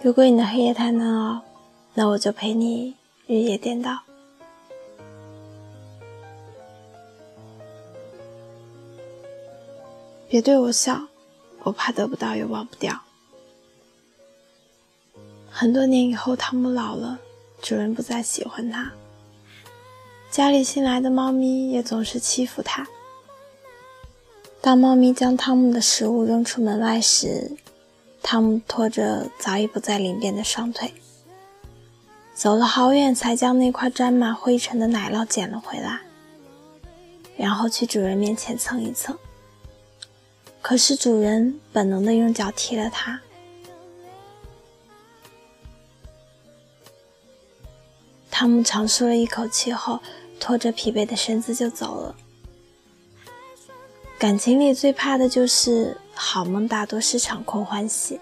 如果你的黑夜太难熬，那我就陪你日夜颠倒。别对我笑，我怕得不到又忘不掉。很多年以后，汤姆老了，主人不再喜欢他，家里新来的猫咪也总是欺负它。当猫咪将汤姆的食物扔出门外时，汤姆拖着早已不再灵便的双腿，走了好远，才将那块沾满灰尘的奶酪捡了回来，然后去主人面前蹭一蹭。可是主人本能的用脚踢了他。汤姆长舒了一口气后，拖着疲惫的身子就走了。感情里最怕的就是好梦，大多是场空欢喜。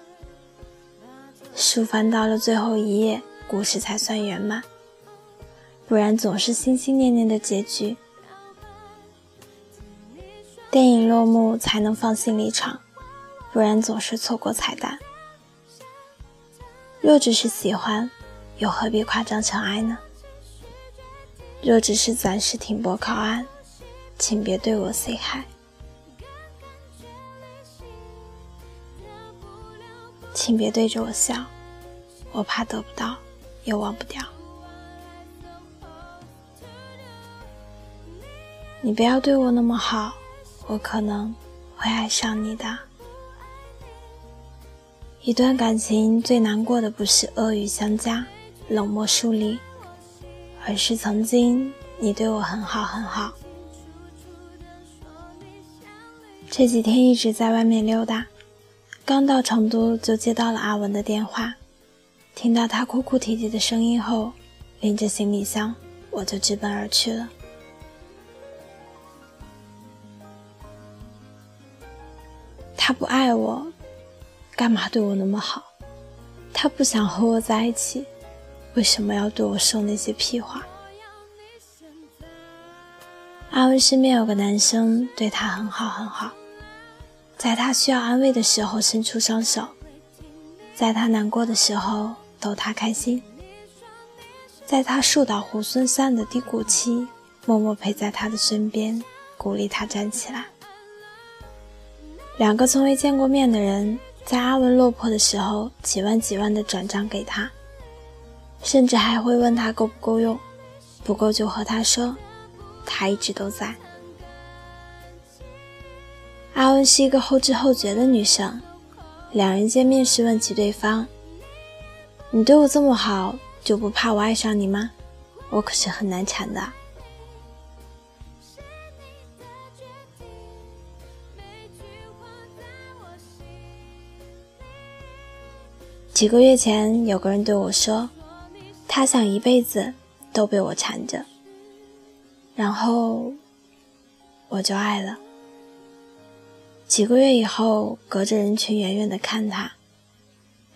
书翻到了最后一页，故事才算圆满，不然总是心心念念的结局。电影落幕才能放心离场，不然总是错过彩蛋。若只是喜欢，又何必夸张成爱呢？若只是暂时停泊靠岸，请别对我 say hi。请别对着我笑，我怕得不到，又忘不掉。你不要对我那么好，我可能会爱上你的。一段感情最难过的不是恶语相加、冷漠疏离，而是曾经你对我很好很好。这几天一直在外面溜达。刚到成都，就接到了阿文的电话。听到他哭哭啼啼的声音后，拎着行李箱，我就直奔而去了。他不爱我，干嘛对我那么好？他不想和我在一起，为什么要对我说那些屁话？阿文身边有个男生，对他很好很好。在他需要安慰的时候伸出双手，在他难过的时候逗他开心，在他树倒猢狲散的低谷期，默默陪在他的身边，鼓励他站起来。两个从未见过面的人，在阿文落魄的时候，几万几万的转账给他，甚至还会问他够不够用，不够就和他说，他一直都在。阿文是一个后知后觉的女生，两人见面时问起对方：“你对我这么好，就不怕我爱上你吗？我可是很难缠的。”几个月前，有个人对我说：“他想一辈子都被我缠着。”然后我就爱了。几个月以后，隔着人群远远的看他，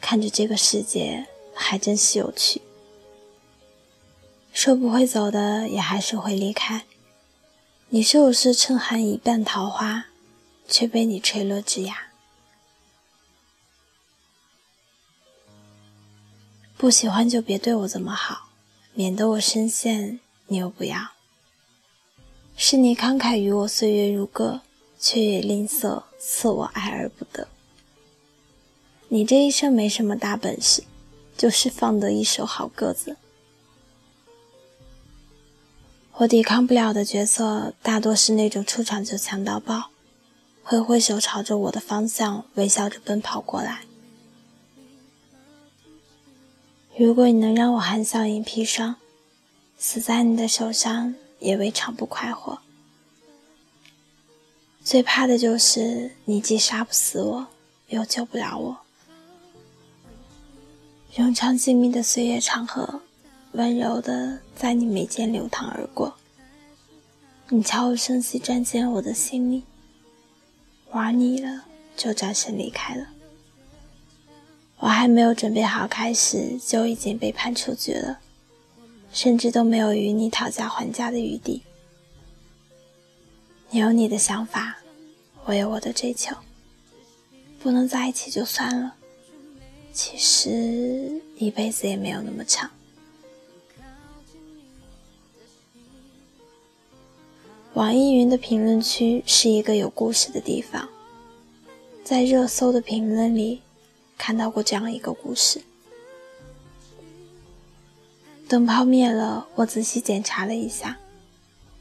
看着这个世界，还真是有趣。说不会走的，也还是会离开。你是不是趁寒一半桃花，却被你吹落枝桠。不喜欢就别对我这么好，免得我深陷，你又不要。是你慷慨于我，岁月如歌。却也吝啬赐我爱而不得。你这一生没什么大本事，就是放得一手好个子。我抵抗不了的角色，大多是那种出场就强到爆，挥挥手朝着我的方向微笑着奔跑过来。如果你能让我含笑饮砒霜，死在你的手上也未尝不快活。最怕的就是你既杀不死我，又救不了我。冗长静谧的岁月长河，温柔的在你眉间流淌而过。你悄无声息钻进了我的心里，玩腻了就转身离开了。我还没有准备好开始，就已经被判出局了。甚至都没有与你讨价还价的余地。你有你的想法，我有我的追求，不能在一起就算了。其实一辈子也没有那么长。网易云的评论区是一个有故事的地方，在热搜的评论里看到过这样一个故事：灯泡灭了，我仔细检查了一下，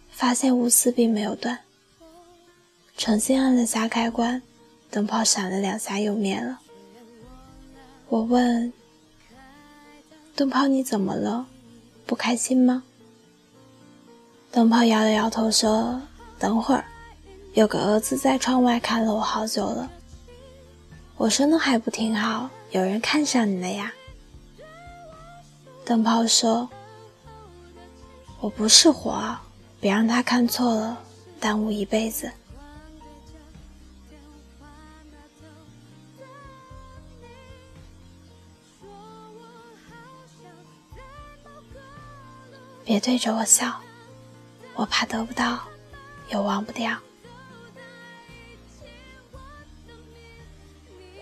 发现钨丝并没有断。重新按了下开关，灯泡闪了两下又灭了。我问：“灯泡，你怎么了？不开心吗？”灯泡摇了摇头说：“等会儿，有个蛾子在窗外看了我好久了。”我说：“那还不挺好？有人看上你了呀。”灯泡说：“我不是火，别让他看错了，耽误一辈子。”别对着我笑。我怕得不到，又忘不掉。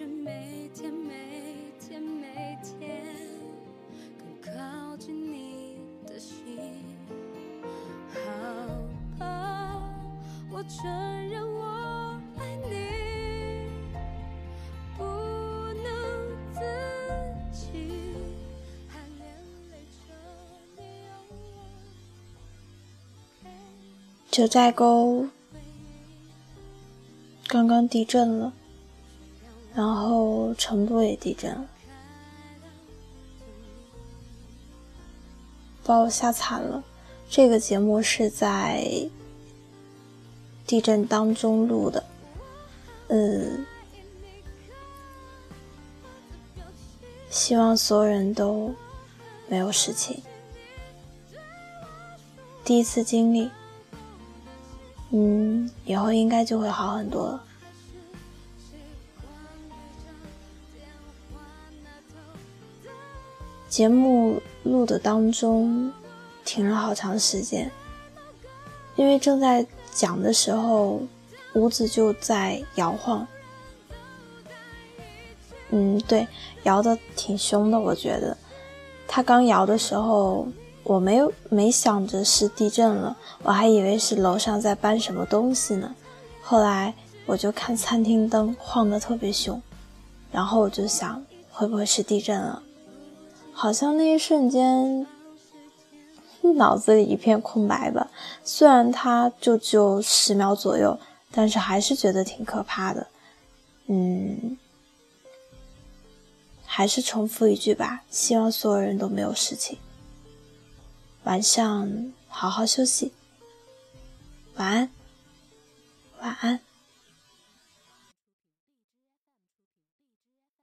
却每天每天每天更靠近你的心。好吧，我承认我爱你，不能自己，还连累着你。九寨沟刚刚地震了，然后成都也地震了，把我吓惨了。这个节目是在地震当中录的，嗯，希望所有人都没有事情。第一次经历。嗯，以后应该就会好很多了。节目录的当中停了好长时间，因为正在讲的时候，屋子就在摇晃。嗯，对，摇的挺凶的，我觉得。他刚摇的时候。我没有没想着是地震了，我还以为是楼上在搬什么东西呢。后来我就看餐厅灯晃得特别凶，然后我就想会不会是地震了？好像那一瞬间脑子里一片空白吧。虽然它就只有十秒左右，但是还是觉得挺可怕的。嗯，还是重复一句吧，希望所有人都没有事情。晚上好好休息，晚安，晚安。